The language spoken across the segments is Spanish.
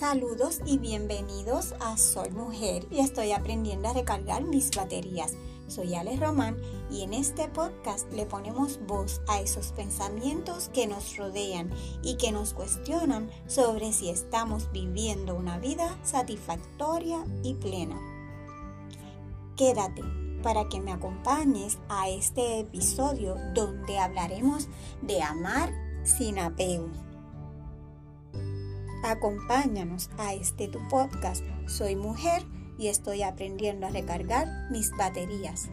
Saludos y bienvenidos a Soy Mujer y estoy aprendiendo a recargar mis baterías. Soy Alex Román y en este podcast le ponemos voz a esos pensamientos que nos rodean y que nos cuestionan sobre si estamos viviendo una vida satisfactoria y plena. Quédate para que me acompañes a este episodio donde hablaremos de amar sin apego. Acompáñanos a este tu podcast. Soy mujer y estoy aprendiendo a recargar mis baterías.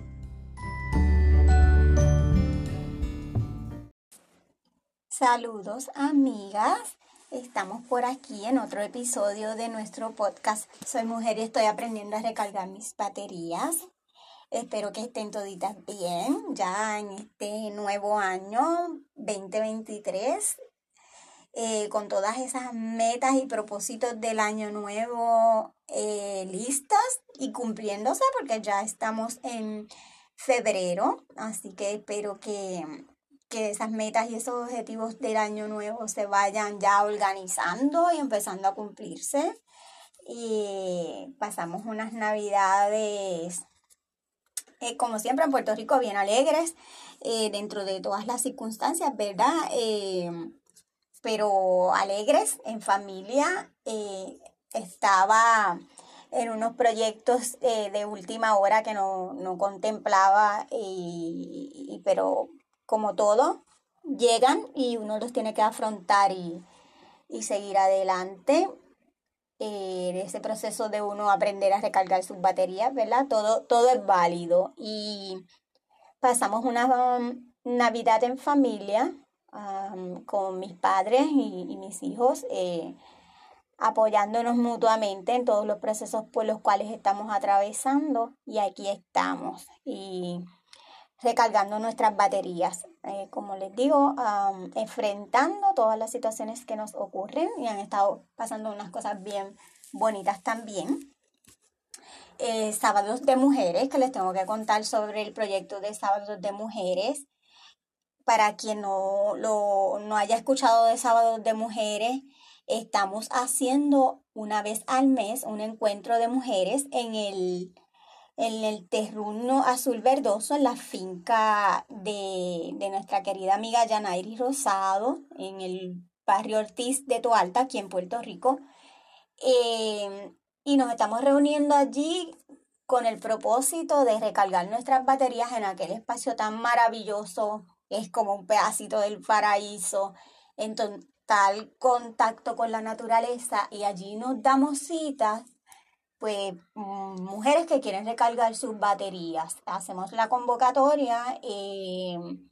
Saludos amigas. Estamos por aquí en otro episodio de nuestro podcast. Soy mujer y estoy aprendiendo a recargar mis baterías. Espero que estén toditas bien ya en este nuevo año 2023 eh, con todas esas metas y propósitos del año nuevo eh, listas y cumpliéndose porque ya estamos en febrero, así que espero que, que esas metas y esos objetivos del año nuevo se vayan ya organizando y empezando a cumplirse. Y pasamos unas navidades, eh, como siempre en Puerto Rico, bien alegres, dentro de todas las circunstancias, ¿verdad? Pero alegres en familia. Eh, estaba en unos proyectos eh, de última hora que no, contemplaba, y, pero como todo, llegan y uno los tiene que afrontar y, seguir adelante. Eh, ese proceso de uno aprender a recargar sus baterías, ¿verdad? Todo, todo es válido. Y pasamos una um, Navidad en familia, con mis padres y, mis hijos, eh, apoyándonos mutuamente en todos los procesos por los cuales estamos atravesando y aquí estamos y recargando nuestras baterías. Eh, como les digo, enfrentando todas las situaciones que nos ocurren y han estado pasando unas cosas bien bonitas también. Eh, sábados de mujeres, que les tengo que contar sobre el proyecto de sábados de mujeres para quien no, lo, no haya escuchado de Sábados de Mujeres, estamos haciendo una vez al mes un encuentro de mujeres en el, en el terruño azul verdoso, en la finca de, nuestra querida amiga Yanairi Rosado, en el barrio Ortiz de Toalta, aquí en Puerto Rico. Eh, y nos estamos reuniendo allí con el propósito de recargar nuestras baterías en aquel espacio tan maravilloso es como un pedacito del paraíso en total contacto con la naturaleza y allí nos damos citas, pues mm, mujeres que quieren recargar sus baterías. Hacemos la convocatoria em,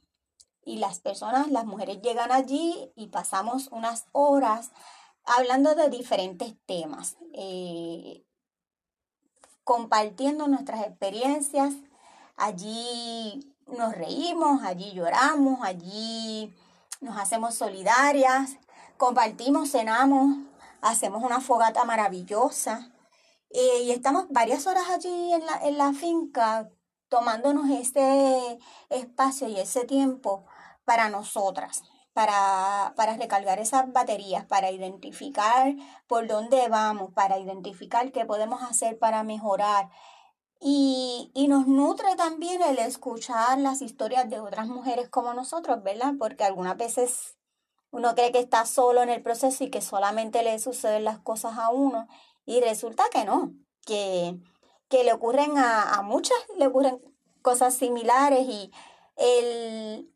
y las personas, las mujeres llegan allí y pasamos unas horas hablando de diferentes temas, eh, compartiendo nuestras experiencias. Allí nos reímos, allí lloramos, allí nos hacemos solidarias, compartimos, cenamos, hacemos una fogata maravillosa. Eh, y estamos varias horas allí en la, en la finca tomándonos ese espacio y ese tiempo para nosotras, para, para recargar esas baterías, para identificar por dónde vamos, para identificar qué podemos hacer para mejorar, y, y, nos nutre también el escuchar las historias de otras mujeres como nosotros, ¿verdad? Porque algunas veces uno cree que está solo en el proceso y que solamente le suceden las cosas a uno y resulta que no, que, que le ocurren a, a muchas, le ocurren cosas similares y el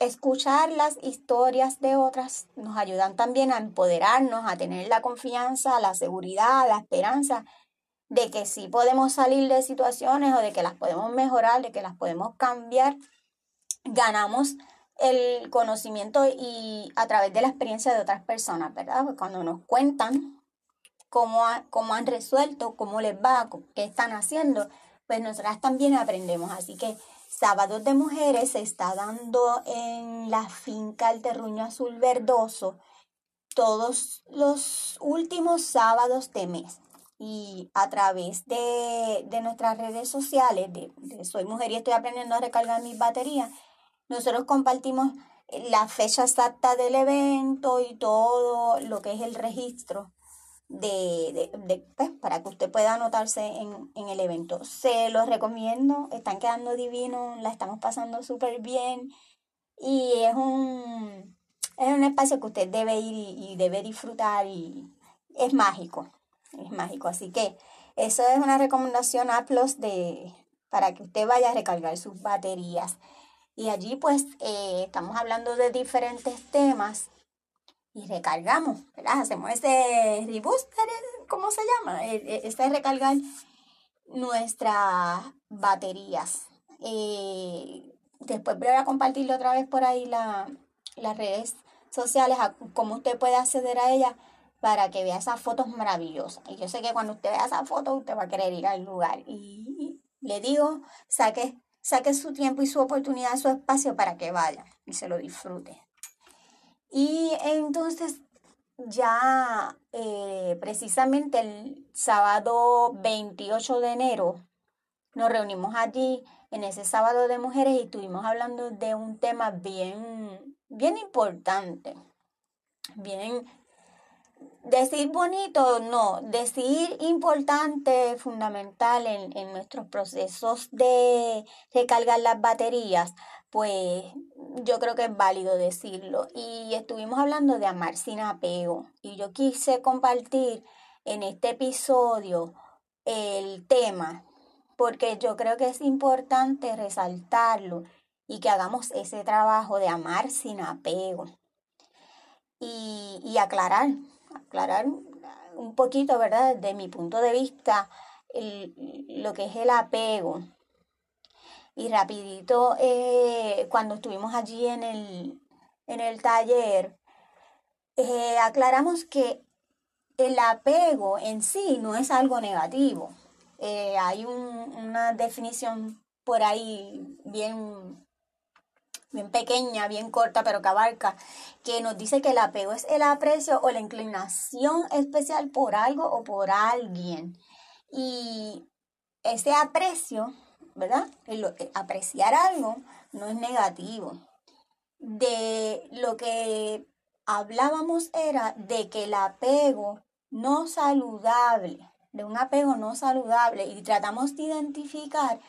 escuchar las historias de otras nos ayudan también a empoderarnos, a tener la confianza, la seguridad, la esperanza de que sí podemos salir de situaciones o de que las podemos mejorar, de que las podemos cambiar, ganamos el conocimiento y a través de la experiencia de otras personas, ¿verdad? Pues cuando nos cuentan cómo, cómo han resuelto, cómo les va, qué están haciendo, pues nosotras también aprendemos. Así que Sábados de Mujeres se está dando en la finca El Terruño Azul Verdoso todos los últimos sábados de mes y a través de, nuestras redes sociales, de, Soy Mujer y estoy aprendiendo a recargar mis baterías, nosotros compartimos la fecha exacta del evento y todo lo que es el registro de, de, pues, para que usted pueda anotarse en, en, el evento. Se los recomiendo, están quedando divinos, la estamos pasando súper bien y es un, es un espacio que usted debe ir y, debe disfrutar y es mágico, es mágico. Así que eso es una recomendación a de, para que usted vaya a recargar sus baterías. Y allí pues eh, estamos hablando de diferentes temas y recargamos, ¿verdad? Hacemos ese rebooster, ¿cómo se llama? Este recargar nuestras baterías. Eh, después voy a compartirlo otra vez por ahí la, las redes sociales, a cómo usted puede acceder a ella para que vea esas fotos maravillosas. Y yo sé que cuando usted vea esas fotos, usted va a querer ir al lugar. Y, le digo, saque, saque su tiempo y su oportunidad, su espacio para que vaya y se lo disfrute. Y entonces ya eh, precisamente el sábado 28 de enero nos reunimos allí en ese sábado de mujeres y estuvimos hablando de un tema bien, bien importante, bien decir bonito, no, decir importante, fundamental en, en, nuestros procesos de recargar las baterías, pues yo creo que es válido decirlo. Y estuvimos hablando de amar sin apego. Y yo quise compartir en este episodio el tema, porque yo creo que es importante resaltarlo y que hagamos ese trabajo de amar sin apego. Y, y aclarar, aclarar un poquito, ¿verdad? Desde mi punto de vista, lo que es el apego y rapidito, eh, cuando estuvimos allí en el, en el taller, eh, aclaramos que el apego en sí no es algo negativo. Eh, hay una definición por ahí bien, bien pequeña, bien corta, pero que abarca, que nos dice que el apego es el aprecio o la inclinación especial por algo o por alguien. Y ese aprecio ¿verdad? apreciar algo no es negativo. De lo que hablábamos era de que el apego no saludable, de un apego no saludable, y tratamos de identificar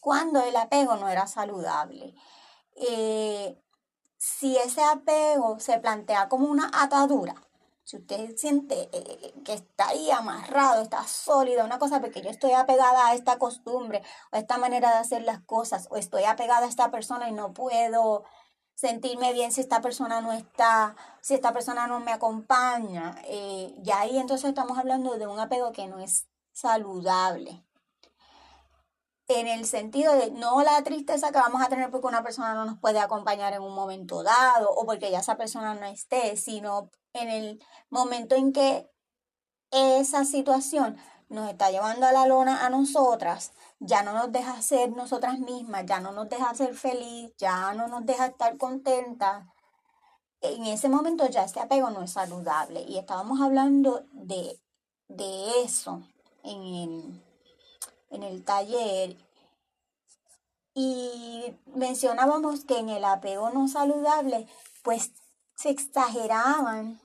cuando el apego no era saludable. Eh, si ese apego se plantea como una atadura, si usted siente eh, que está ahí amarrado, está sólido, una cosa, porque yo estoy apegada a esta costumbre, o a esta manera de hacer las cosas, o estoy apegada a esta persona y no puedo sentirme bien si esta persona no está, si esta persona no me acompaña, eh, y ahí entonces estamos hablando de un apego que no es saludable en el sentido de no la tristeza que vamos a tener porque una persona no nos puede acompañar en un momento dado o porque ya esa persona no esté, sino en el momento en que esa situación nos está llevando a la lona a nosotras, ya no nos deja ser nosotras mismas, ya no nos deja ser feliz, ya no nos deja estar contentas. En ese momento ya ese apego no es saludable y estábamos hablando de, de eso en el, en el taller y mencionábamos que en el apego no saludable pues se exageraban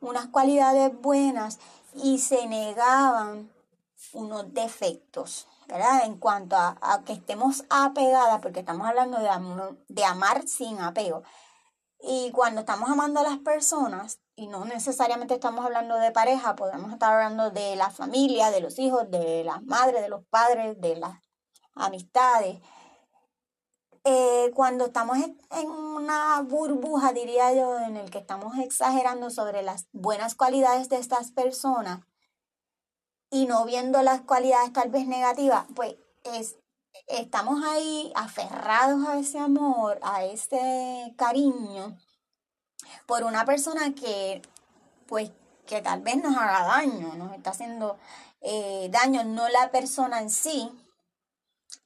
unas cualidades buenas y se negaban unos defectos, ¿verdad? En cuanto a, que estemos apegadas, porque estamos hablando de, de amar sin apego. Y cuando estamos amando a las personas, y no necesariamente estamos hablando de pareja, podemos estar hablando de la familia, de los hijos, de las madres, de los padres, de las amistades. Eh, cuando estamos en una burbuja, diría yo, en el que estamos exagerando sobre las buenas cualidades de estas personas y no viendo las cualidades tal vez negativas, pues es, estamos ahí aferrados a ese amor, a ese cariño por una persona que, pues, que tal vez nos haga daño, nos está haciendo eh, daño, no la persona en sí,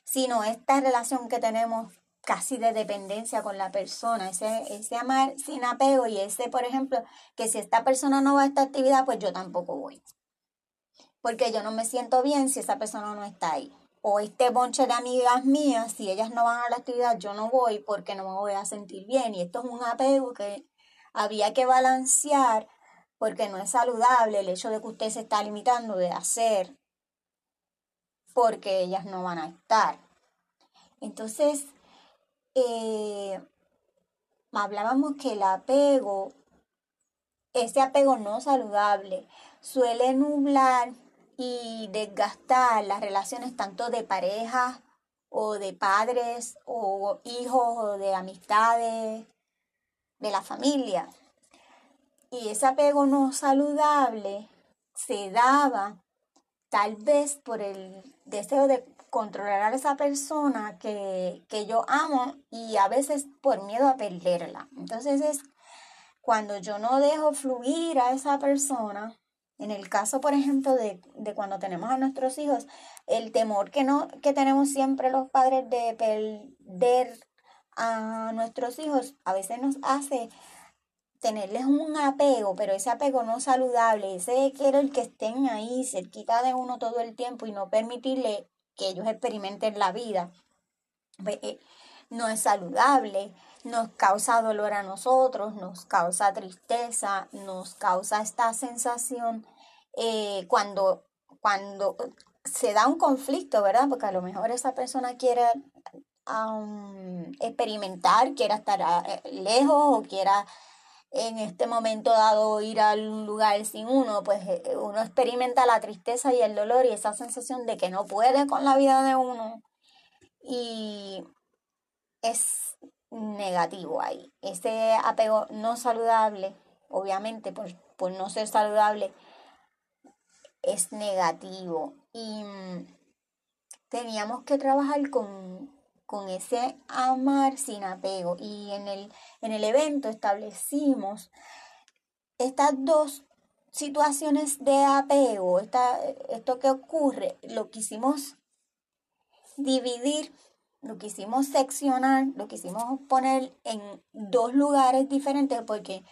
sino esta relación que tenemos casi de dependencia con la persona, ese, ese amar sin apego y ese, por ejemplo, que si esta persona no va a esta actividad, pues yo tampoco voy. Porque yo no me siento bien si esa persona no está ahí. O este bonche de amigas mías, si ellas no van a la actividad, yo no voy porque no me voy a sentir bien. Y esto es un apego que había que balancear porque no es saludable el hecho de que usted se está limitando de hacer porque ellas no van a estar. Entonces, eh, hablábamos que el apego, ese apego no saludable, suele nublar y desgastar las relaciones tanto de pareja o de padres o hijos o de amistades de la familia. Y ese apego no saludable se daba tal vez por el deseo de controlar a esa persona que, yo amo y a veces por miedo a perderla. Entonces es cuando yo no dejo fluir a esa persona, en el caso, por ejemplo, de, de, cuando tenemos a nuestros hijos, el temor que, no, que tenemos siempre los padres de perder a nuestros hijos a veces nos hace tenerles un apego, pero ese apego no saludable, ese quiero el que estén ahí cerquita de uno todo el tiempo y no permitirle que ellos experimenten la vida, pues, eh, no es saludable, nos causa dolor a nosotros, nos causa tristeza, nos causa esta sensación eh, cuando, cuando se da un conflicto, ¿verdad? Porque a lo mejor esa persona quiere experimentar, quiera estar eh, lejos o quiera en este momento dado ir a un lugar sin uno, pues eh, uno experimenta la tristeza y el dolor y esa sensación de que no puede con la vida de uno. Y es negativo ahí. Ese apego no saludable, obviamente por, por no ser saludable, es negativo. Y mm, teníamos que trabajar con con ese amar sin apego. Y en el, en el evento establecimos estas dos situaciones de apego, esto que ocurre, lo quisimos dividir, lo quisimos seccionar, lo quisimos poner en dos lugares diferentes porque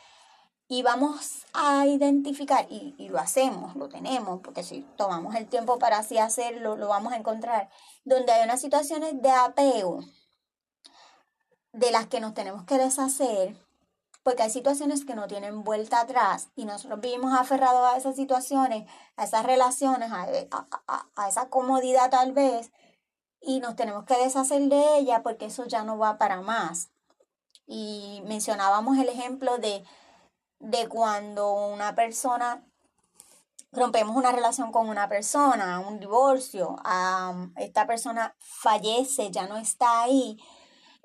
y vamos a identificar, y, lo hacemos, lo tenemos, porque si tomamos el tiempo para así hacerlo, lo vamos a encontrar, donde hay unas situaciones de apego de las que nos tenemos que deshacer, porque hay situaciones que no tienen vuelta atrás y nosotros vivimos aferrados a esas situaciones, a esas relaciones, a, a esa comodidad tal vez, y nos tenemos que deshacer de ella porque eso ya no va para más. Y mencionábamos el ejemplo de de cuando una persona rompemos una relación con una persona, un divorcio, esta persona fallece, ya no está ahí.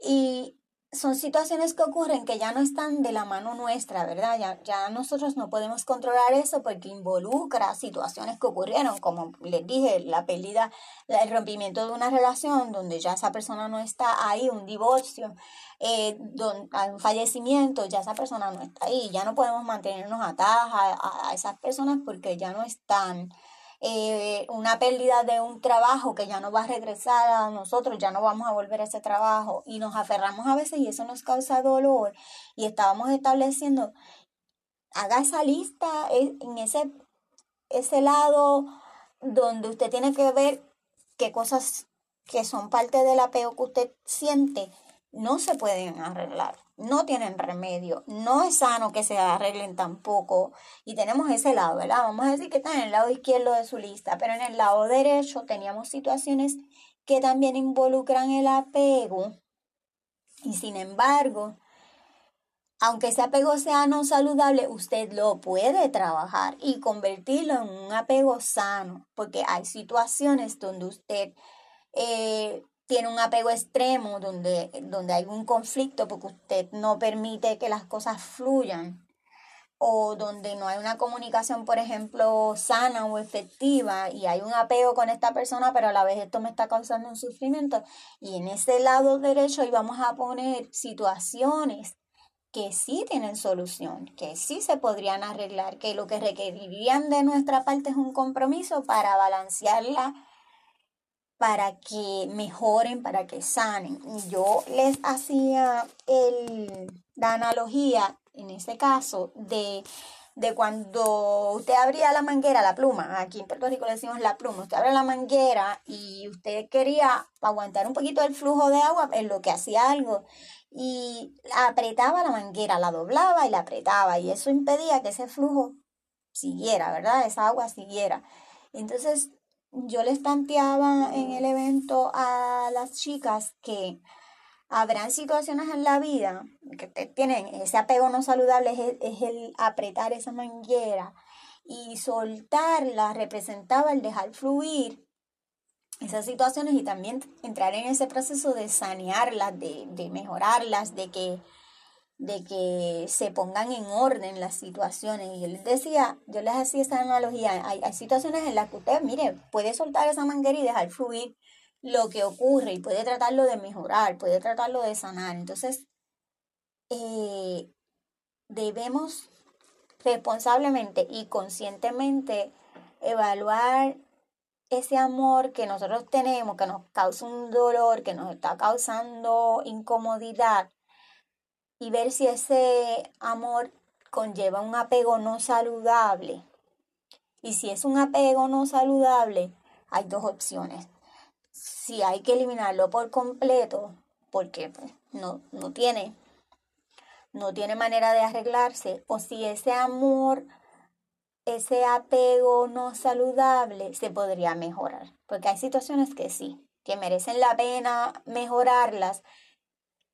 Y son situaciones que ocurren que ya no están de la mano nuestra, ¿verdad? Ya, ya nosotros no podemos controlar eso porque involucra situaciones que ocurrieron, como les dije, la pérdida, el rompimiento de una relación donde ya esa persona no está ahí, un divorcio, eh, un fallecimiento, ya esa persona no está ahí, ya no podemos mantenernos atadas a, a esas personas porque ya no están. Eh, una pérdida de un trabajo que ya no va a regresar a nosotros, ya no vamos a volver a ese trabajo y nos aferramos a veces y eso nos causa dolor y estábamos estableciendo, haga esa lista en ese, ese lado donde usted tiene que ver qué cosas que son parte del apego que usted siente no se pueden arreglar no tienen remedio, no es sano que se arreglen tampoco. Y tenemos ese lado, ¿verdad? Vamos a decir que está en el lado izquierdo de su lista, pero en el lado derecho teníamos situaciones que también involucran el apego. Y sin embargo, aunque ese apego sea no saludable, usted lo puede trabajar y convertirlo en un apego sano, porque hay situaciones donde usted eh, tiene un apego extremo donde, donde hay un conflicto porque usted no permite que las cosas fluyan o donde no hay una comunicación, por ejemplo, sana o efectiva y hay un apego con esta persona, pero a la vez esto me está causando un sufrimiento. Y en ese lado derecho íbamos a poner situaciones que sí tienen solución, que sí se podrían arreglar, que lo que requerirían de nuestra parte es un compromiso para balancearla para que mejoren, para que sanen. Yo les hacía el, la analogía, en ese caso, de, de cuando usted abría la manguera, la pluma, aquí en Puerto Rico le decimos la pluma, usted abre la manguera y usted quería aguantar un poquito el flujo de agua en lo que hacía algo y apretaba la manguera, la doblaba y la apretaba y eso impedía que ese flujo siguiera, ¿verdad? Esa agua siguiera. Entonces, yo les planteaba en el evento a las chicas que habrán situaciones en la vida que tienen ese apego no saludable, es el apretar esa manguera y soltarla representaba el dejar fluir esas situaciones y también entrar en ese proceso de sanearlas, de, de mejorarlas, de que, de que se pongan en orden las situaciones. Y yo les decía, yo les hacía esa analogía, hay, situaciones en las que usted, mire, puede soltar esa manguera y dejar fluir lo que ocurre y puede tratarlo de mejorar, puede tratarlo de sanar. Entonces, eh, debemos responsablemente y conscientemente evaluar ese amor que nosotros tenemos, que nos causa un dolor, que nos está causando incomodidad, y ver si ese amor conlleva un apego no saludable. Y si es un apego no saludable, hay dos opciones. Si hay que eliminarlo por completo, porque pues, no, no tiene no tiene manera de arreglarse, o si ese amor, ese apego no saludable se podría mejorar. Porque hay situaciones que sí, que merecen la pena mejorarlas,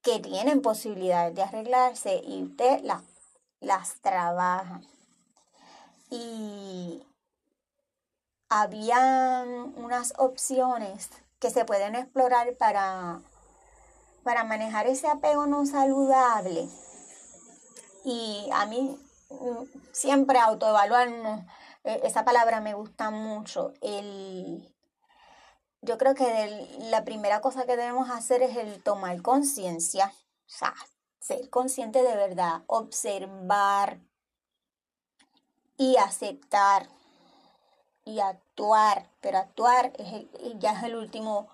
que tienen posibilidades de arreglarse y usted las trabaja. Y habían unas opciones que se pueden explorar para, para manejar ese apego no saludable y a mí mm, siempre autoevaluarnos, e, esa palabra me gusta mucho. El, yo creo que la primera cosa que debemos hacer es el tomar conciencia, o sea, ser consciente de verdad, observar y aceptar y actuar, pero actuar es ya es el último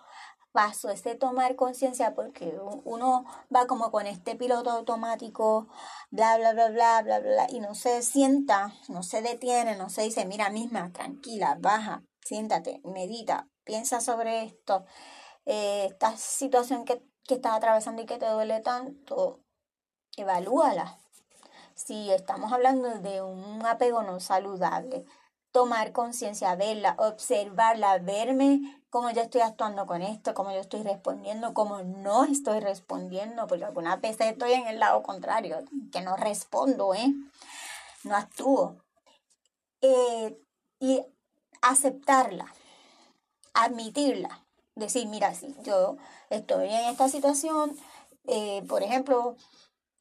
paso, ese tomar conciencia, porque uno va como con este piloto automático, bla, bla, bla, bla, bla, bla, y no se sienta, no se detiene, no se dice, mira misma, tranquila, baja, siéntate, medita, piensa sobre esto, eh, esta situación que, que estás atravesando y que te duele tanto, evalúala. Si estamos hablando de un apego no saludable, tomar conciencia, verla, observarla, verme cómo yo estoy actuando con esto, cómo yo estoy respondiendo, cómo no estoy respondiendo, porque algunas veces estoy en el lado contrario, que no respondo, ¿eh? No actúo. Eh, y aceptarla, admitirla, decir, mira, si yo estoy en esta situación, eh, por ejemplo,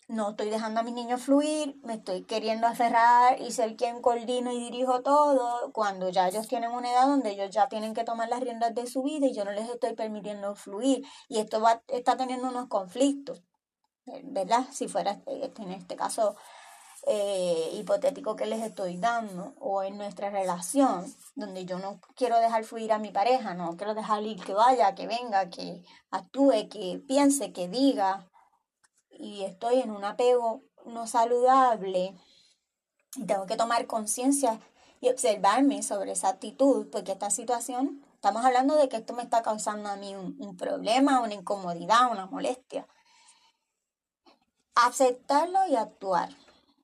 no estoy dejando a mis niños fluir, me estoy queriendo aferrar y ser quien coordino y dirijo todo, cuando ya ellos tienen una edad donde ellos ya tienen que tomar las riendas de su vida y yo no les estoy permitiendo fluir. Y esto va, está teniendo unos conflictos, ¿verdad? Si fuera este, en este caso eh, hipotético que les estoy dando, o en nuestra relación, donde yo no quiero dejar fluir a mi pareja, no quiero dejar ir que vaya, que venga, que actúe, que piense, que diga, y estoy en un apego no saludable y tengo que tomar conciencia y observarme sobre esa actitud, porque esta situación, estamos hablando de que esto me está causando a mí un, problema, una incomodidad, una molestia. Aceptarlo y actuar.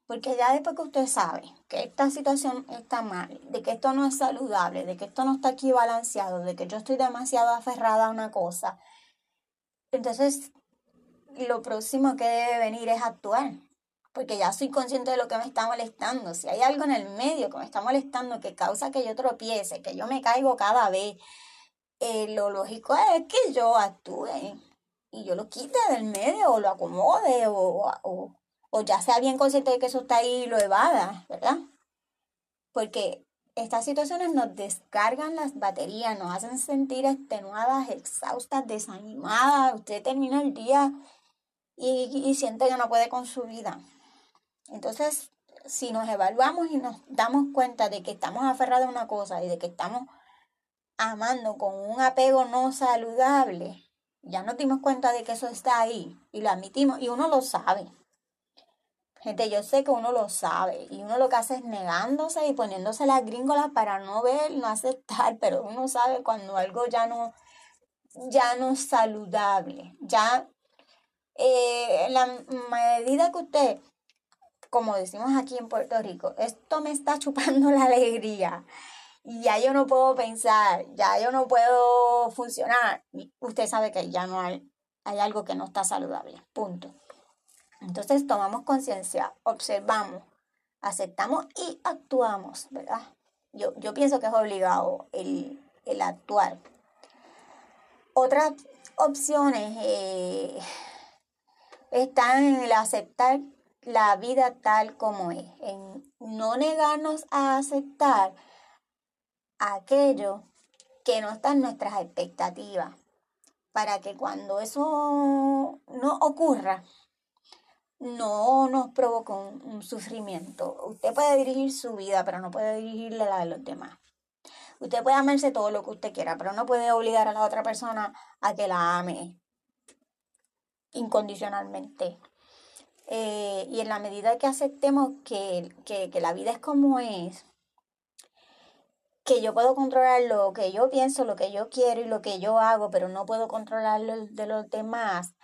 Porque ya después que usted sabe que esta situación está mal, de que esto no es saludable, de que esto no está aquí de que yo estoy demasiado aferrada a una cosa, entonces lo próximo que debe venir es actuar, porque ya soy consciente de lo que me está molestando. Si hay algo en el medio que me está molestando, que causa que yo tropiece, que yo me caigo cada vez, eh, lo lógico es que yo actúe y yo lo quite del medio o lo acomode o, o, o ya sea bien consciente de que eso está ahí y lo evada, ¿verdad? Porque estas situaciones nos descargan las baterías, nos hacen sentir extenuadas, exhaustas, desanimadas. Usted termina el día y, siente que no puede con su vida. Entonces, si nos evaluamos y nos damos cuenta de que estamos aferrados a una cosa y de que estamos amando con un apego no saludable, ya nos dimos cuenta de que eso está ahí y lo admitimos y uno lo sabe. Gente, yo sé que uno lo sabe y uno lo que hace es negándose y poniéndose las gringolas para no ver, no aceptar, pero uno sabe cuando algo ya no, ya no es saludable, ya eh, la medida que usted como decimos aquí en Puerto Rico, esto me está chupando la alegría. Y ya yo no puedo pensar, ya yo no puedo funcionar. Usted sabe que ya no hay, hay algo que no está saludable. Punto. Entonces tomamos conciencia, observamos, aceptamos y actuamos, ¿verdad? Yo, yo pienso que es obligado el, el actuar. Otras opciones eh, están en el aceptar la vida tal como es, en no negarnos a aceptar aquello que no está en nuestras expectativas, para que cuando eso no ocurra, no nos provoque un, sufrimiento. Usted puede dirigir su vida, pero no puede dirigirle la de los demás. Usted puede amarse todo lo que usted quiera, pero no puede obligar a la otra persona a que la ame incondicionalmente. Eh, y en la medida que aceptemos que, la vida es como es, que yo puedo controlar lo que yo pienso, lo que yo quiero y lo que yo hago, pero no puedo controlar lo de los demás,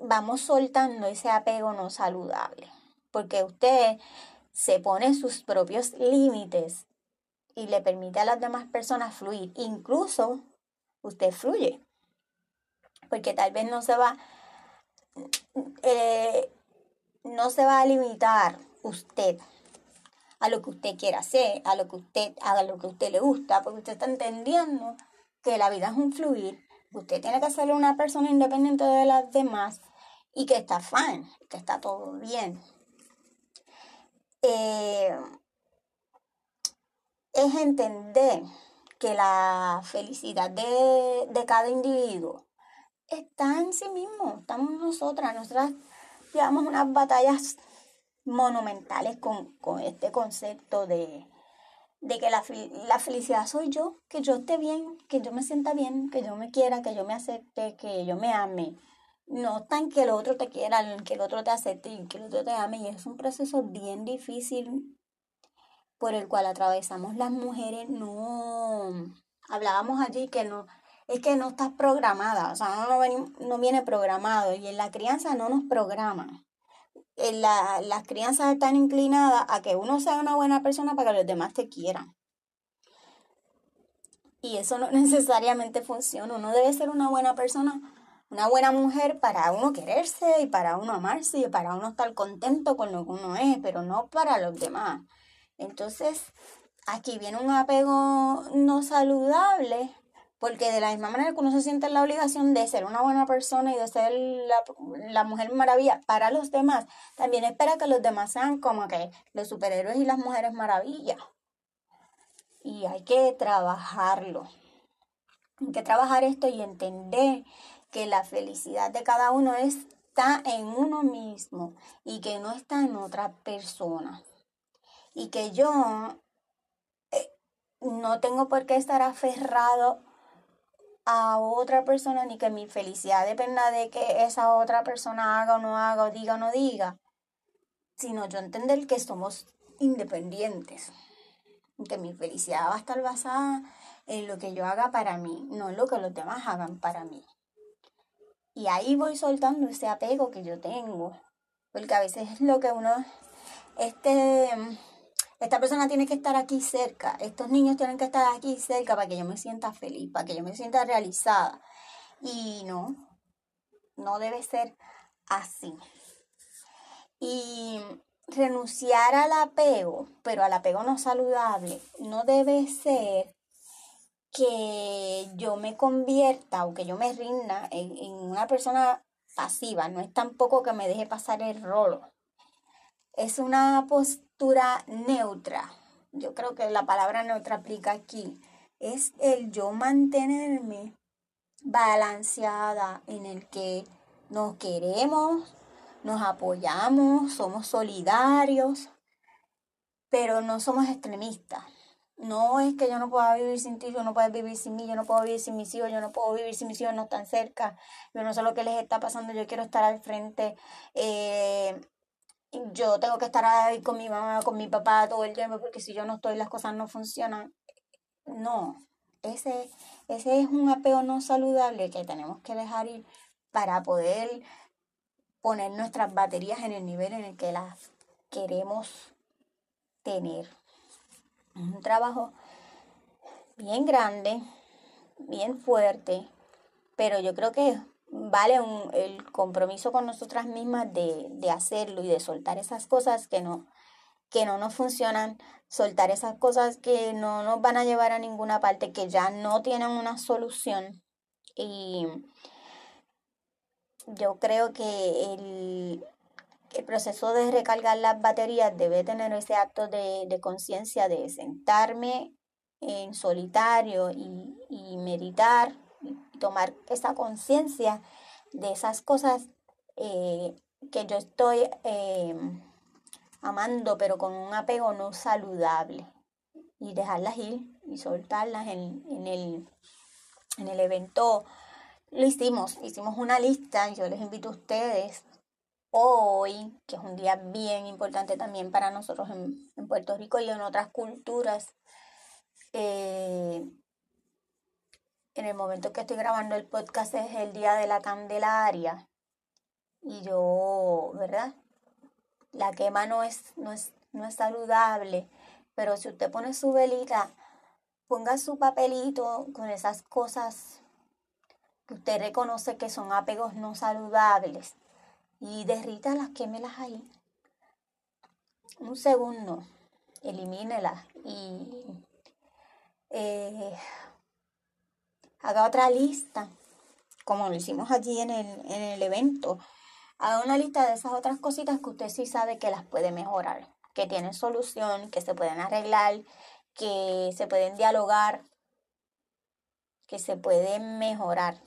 vamos soltando ese apego no saludable. Porque usted se pone sus propios límites y le permite a las demás personas fluir. Incluso usted fluye. Porque tal vez no se va, eh, no se va a limitar usted a lo que usted quiera hacer, a lo que usted haga lo que usted le gusta, porque usted está entendiendo que la vida es un fluir, usted tiene que ser una persona independiente de las demás y que está fine, que está todo bien. Eh, es entender que la felicidad de, de cada individuo está en sí mismo, estamos nosotras, nosotras llevamos unas batallas monumentales con, este concepto de, que la, la, felicidad soy yo, que yo esté bien, que yo me sienta bien, que yo me quiera, que yo me acepte, que yo me ame. No tan que el otro te quiera, que el otro te acepte y que el otro te ame. Y es un proceso bien difícil por el cual atravesamos las mujeres. No, hablábamos allí que no, es que no estás programada, o sea, no, no viene programado y en la crianza no nos programan. La, las crianzas están inclinadas a que uno sea una buena persona para que los demás te quieran. Y eso no necesariamente funciona. Uno debe ser una buena persona, una buena mujer para uno quererse y para uno amarse y para uno estar contento con lo que uno es, pero no para los demás. Entonces, aquí viene un apego no saludable porque de la misma manera que uno se siente en la obligación de ser una buena persona y de ser la, mujer maravilla para los demás, también espera que los demás sean como que los superhéroes y las mujeres maravilla. Y hay que trabajarlo. Hay que trabajar esto y entender que la felicidad de cada uno está en uno mismo y que no está en otra persona. Y que yo eh, no tengo por qué estar aferrado a otra persona ni que mi felicidad dependa de que esa otra persona haga o no haga o diga o no diga, sino yo entender que somos independientes, que mi felicidad va a estar basada en lo que yo haga para mí, no en lo que los demás hagan para mí. Y ahí voy soltando ese apego que yo tengo, porque a veces es lo que uno, este, esta persona tiene que estar aquí cerca, estos niños tienen que estar aquí cerca para que yo me sienta feliz, para que yo me sienta realizada. Y no, no debe ser así. Y renunciar al apego, pero al apego no saludable, no debe ser que yo me convierta o que yo me rinda en, en una persona pasiva, no es tampoco que me deje pasar el rolo. Es una postura neutra. Yo creo que la palabra neutra aplica aquí. Es el yo mantenerme balanceada en el que nos queremos, nos apoyamos, somos solidarios, pero no somos extremistas. No es que yo no pueda vivir sin ti, yo no puedo vivir sin mí, yo no puedo vivir sin mis hijos, yo no puedo vivir sin mis hijos, no están cerca, yo no sé lo que les está pasando, yo quiero estar al frente. Eh, yo tengo que estar ahí con mi mamá, con mi papá todo el tiempo, porque si yo no estoy, las cosas no funcionan. No, ese, ese es un apego no saludable que tenemos que dejar ir para poder poner nuestras baterías en el nivel en el que las queremos tener. Un trabajo bien grande, bien fuerte, pero yo creo que vale el compromiso con nosotras mismas de, de, hacerlo y de soltar esas cosas que no, que no nos funcionan, soltar esas cosas que no nos van a llevar a ninguna parte, que ya no tienen una solución. Y yo creo que el, el proceso de recargar las baterías debe tener ese acto de, de conciencia de sentarme en solitario y, meditar y tomar esa conciencia de esas cosas eh, que yo estoy eh, amando, pero con un apego no saludable. Y dejarlas ir y soltarlas en, en, el, en el evento. Lo hicimos, hicimos una lista, yo les invito a ustedes hoy, que es un día bien importante también para nosotros en, Puerto Rico y en otras culturas, eh, en el momento que estoy grabando el podcast es el día de la Candelaria. Y yo, ¿verdad? La quema no es, no es, no es saludable, pero si usted pone su velita, ponga su papelito con esas cosas que usted reconoce que son apegos no saludables y derrítalas, quémelas ahí. Un segundo, elimínelas y eh, haga otra lista, como lo hicimos allí en el, en el evento. Haga una lista de esas otras cositas que usted sí sabe que las puede mejorar, que tienen solución, que se pueden arreglar, que se pueden dialogar, que se pueden mejorar.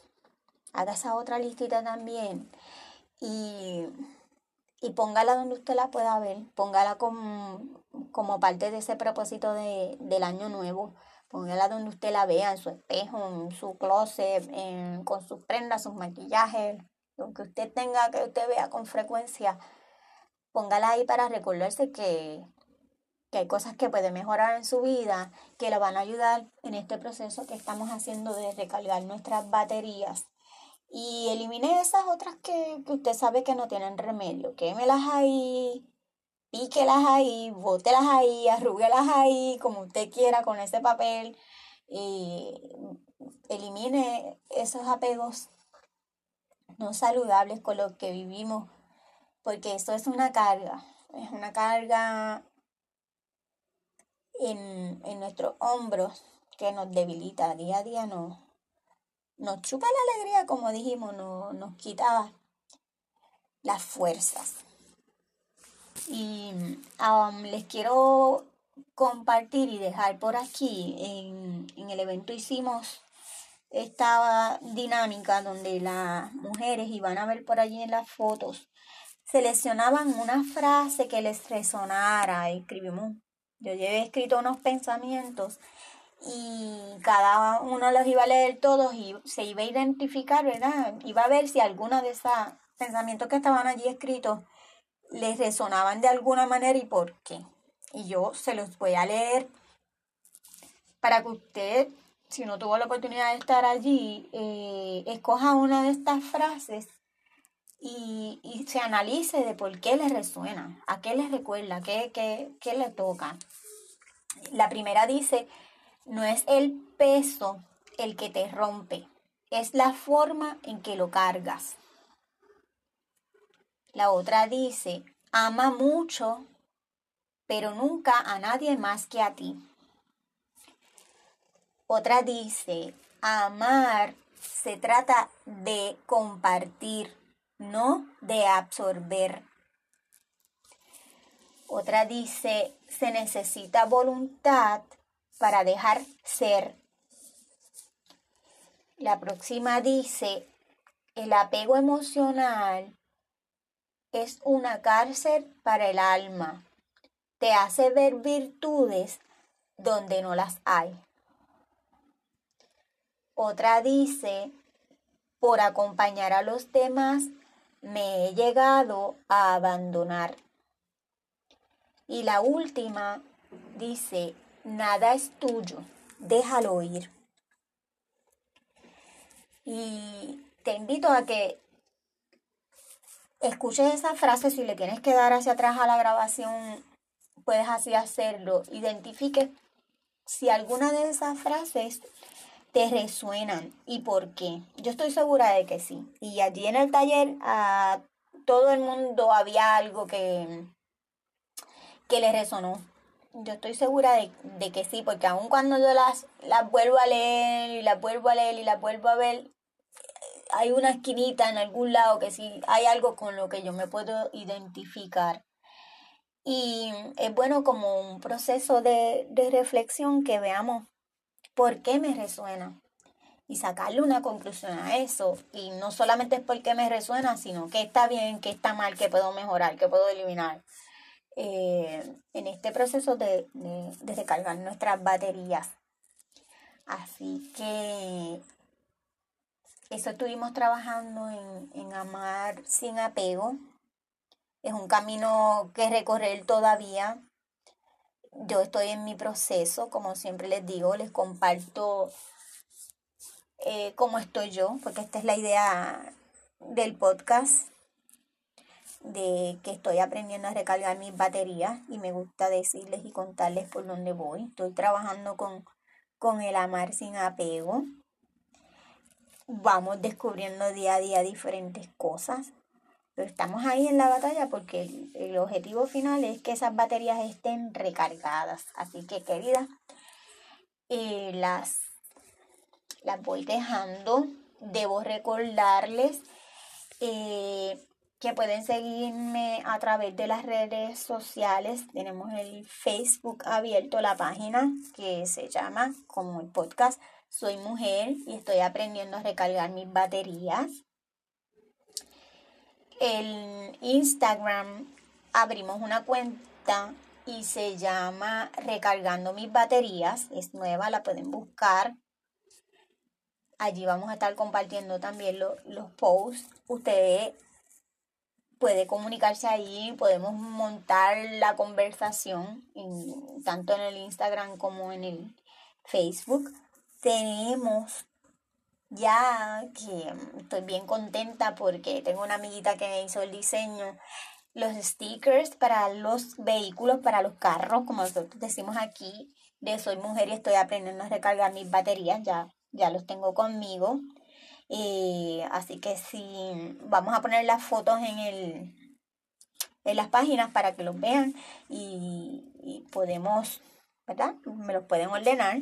Haga esa otra listita también y, y póngala donde usted la pueda ver, póngala como, como parte de ese propósito de, del año nuevo Póngala donde usted la vea, en su espejo, en su closet, con sus prendas, sus maquillajes, lo que usted tenga, que usted vea con frecuencia. Póngala ahí para recordarse que, que hay cosas que puede mejorar en su vida, que la van a ayudar en este proceso que estamos haciendo de recargar nuestras baterías. Y elimine esas otras que, que usted sabe que no tienen remedio. Quémelas ahí, píquelas ahí, bótelas ahí, arrúguelas ahí, como usted quiera con ese papel. Y elimine esos apegos no saludables con los que vivimos, porque eso es una carga, es una carga en, en nuestros hombros que nos debilita día a día, nos, nos chupa la alegría, como dijimos, no, nos quita las fuerzas. Y um, les quiero compartir y dejar por aquí, en, en el evento hicimos esta dinámica donde las mujeres iban a ver por allí en las fotos, seleccionaban una frase que les resonara, escribimos, yo llevé escrito unos pensamientos y cada uno los iba a leer todos y se iba a identificar, ¿verdad? Iba a ver si alguno de esos pensamientos que estaban allí escritos les resonaban de alguna manera y por qué. Y yo se los voy a leer para que usted, si no tuvo la oportunidad de estar allí, eh, escoja una de estas frases y, y, se analice de por qué le resuena, a qué les recuerda, qué, qué, qué le toca. La primera dice, no es el peso el que te rompe, es la forma en que lo cargas. La otra dice, ama mucho, pero nunca a nadie más que a ti. Otra dice, amar se trata de compartir, no de absorber. Otra dice, se necesita voluntad para dejar ser. La próxima dice, el apego emocional es una cárcel para el alma. Te hace ver virtudes donde no las hay. Otra dice, por acompañar a los demás, me he llegado a abandonar. Y la última dice, nada es tuyo, déjalo ir. Y te invito a que escuches esa frase, si le tienes que dar hacia atrás a la grabación, puedes así hacerlo. Identifique si alguna de esas frases te resuenan y por qué. Yo estoy segura de que sí. Y allí en el taller a todo el mundo había algo que, que le resonó. Yo estoy segura de, de que sí, porque aun cuando yo las, las vuelvo a leer y las vuelvo a leer y las vuelvo a ver, hay una esquinita en algún lado que sí hay algo con lo que yo me puedo identificar. Y es bueno como un proceso de, reflexión que veamos por qué me resuena y sacarle una conclusión a eso. Y no solamente es porque me resuena, sino que está bien, que está mal, que puedo mejorar, que puedo eliminar. Eh, en este proceso de, de recargar nuestras baterías. Así que eso estuvimos trabajando en, amar sin apego. Es un camino que recorrer todavía. Yo estoy en mi proceso, como siempre les digo, les comparto eh, cómo estoy yo, porque esta es la idea del podcast, de que estoy aprendiendo a recargar mis baterías y me gusta decirles y contarles por dónde voy. Estoy trabajando con, con el amar sin apego vamos descubriendo día a día diferentes cosas. Pero estamos ahí en la batalla porque el, objetivo final es que esas baterías estén recargadas. Así que, queridas, eh, las, las voy dejando. Debo recordarles eh, que pueden seguirme a través de las redes sociales. Tenemos el Facebook abierto, la página que se llama como el podcast soy mujer y estoy aprendiendo a recargar mis baterías. En Instagram abrimos una cuenta y se llama Recargando mis baterías. Es nueva, la pueden buscar. Allí vamos a estar compartiendo también los posts. Usted puede comunicarse ahí, podemos montar la conversación tanto en el Instagram como en el Facebook tenemos ya que estoy bien contenta porque tengo una amiguita que me hizo el diseño, los stickers para los vehículos, para los carros, como nosotros decimos aquí, de soy mujer y estoy aprendiendo a recargar mis baterías, ya, ya los tengo conmigo. Eh, así que sí, vamos a poner las fotos en el en las páginas para que los vean y, y podemos, ¿verdad? Me los pueden ordenar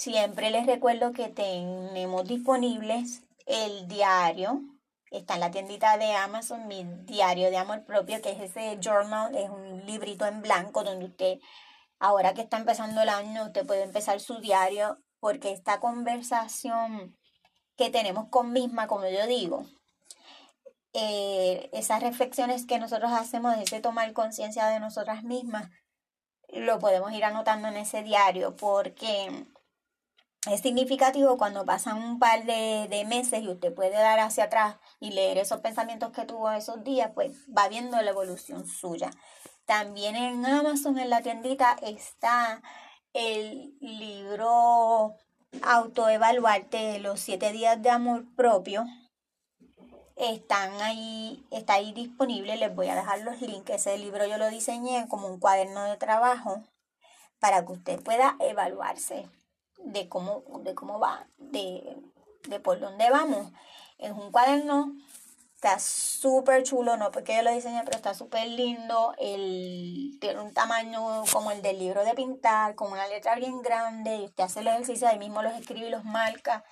Siempre les recuerdo que tenemos disponibles el diario. Está en la tiendita de Amazon, mi diario de amor propio, que es ese journal, es un librito en blanco donde usted, ahora que está empezando el año, usted puede empezar su diario porque esta conversación que tenemos con misma, como yo digo, eh, esas reflexiones que nosotros hacemos, ese tomar conciencia de nosotras mismas, lo podemos ir anotando en ese diario porque es significativo cuando pasan un par de, meses y usted puede dar hacia atrás y leer esos pensamientos que tuvo esos días, pues va viendo la evolución suya. También en Amazon, en la tiendita, está el libro Autoevaluarte los siete días de amor propio. Están ahí, está ahí disponible, les voy a dejar los links. Ese libro yo lo diseñé como un cuaderno de trabajo para que usted pueda evaluarse de cómo, de cómo va, de, de por dónde vamos. Es un cuaderno, está súper chulo, no porque yo lo diseñé, pero está súper lindo. El, tiene un tamaño como el del libro de pintar, con una letra bien grande, y usted hace el ejercicio, ahí mismo los escribe y los marca.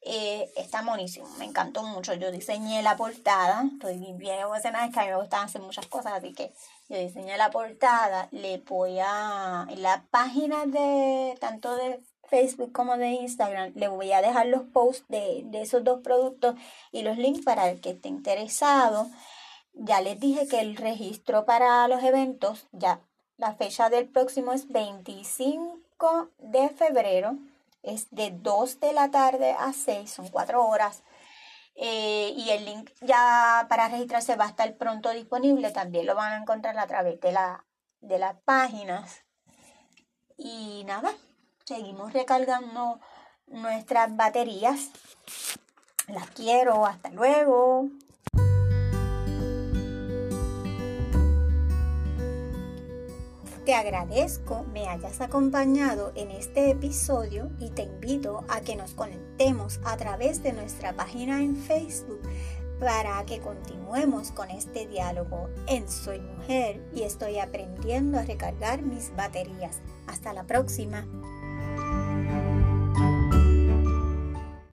Eh, está buenísimo, me encantó mucho. Yo diseñé la portada, estoy bien emocionada, es que a mí me gustan hacer muchas cosas, así que yo diseñé la portada. Le voy a, en la página de tanto de Facebook como de Instagram. Le voy a dejar los posts de, esos dos productos y los links para el que esté interesado. Ya les dije que el registro para los eventos, ya la fecha del próximo es 25 de febrero. Es de 2 de la tarde a 6, son 4 horas. Eh, y el link ya para registrarse va a estar pronto disponible. También lo van a encontrar a través de, la, de las páginas. Y nada, Seguimos recargando nuestras baterías. Las quiero, hasta luego. Te agradezco me hayas acompañado en este episodio y te invito a que nos conectemos a través de nuestra página en Facebook para que continuemos con este diálogo en Soy Mujer y estoy aprendiendo a recargar mis baterías. Hasta la próxima.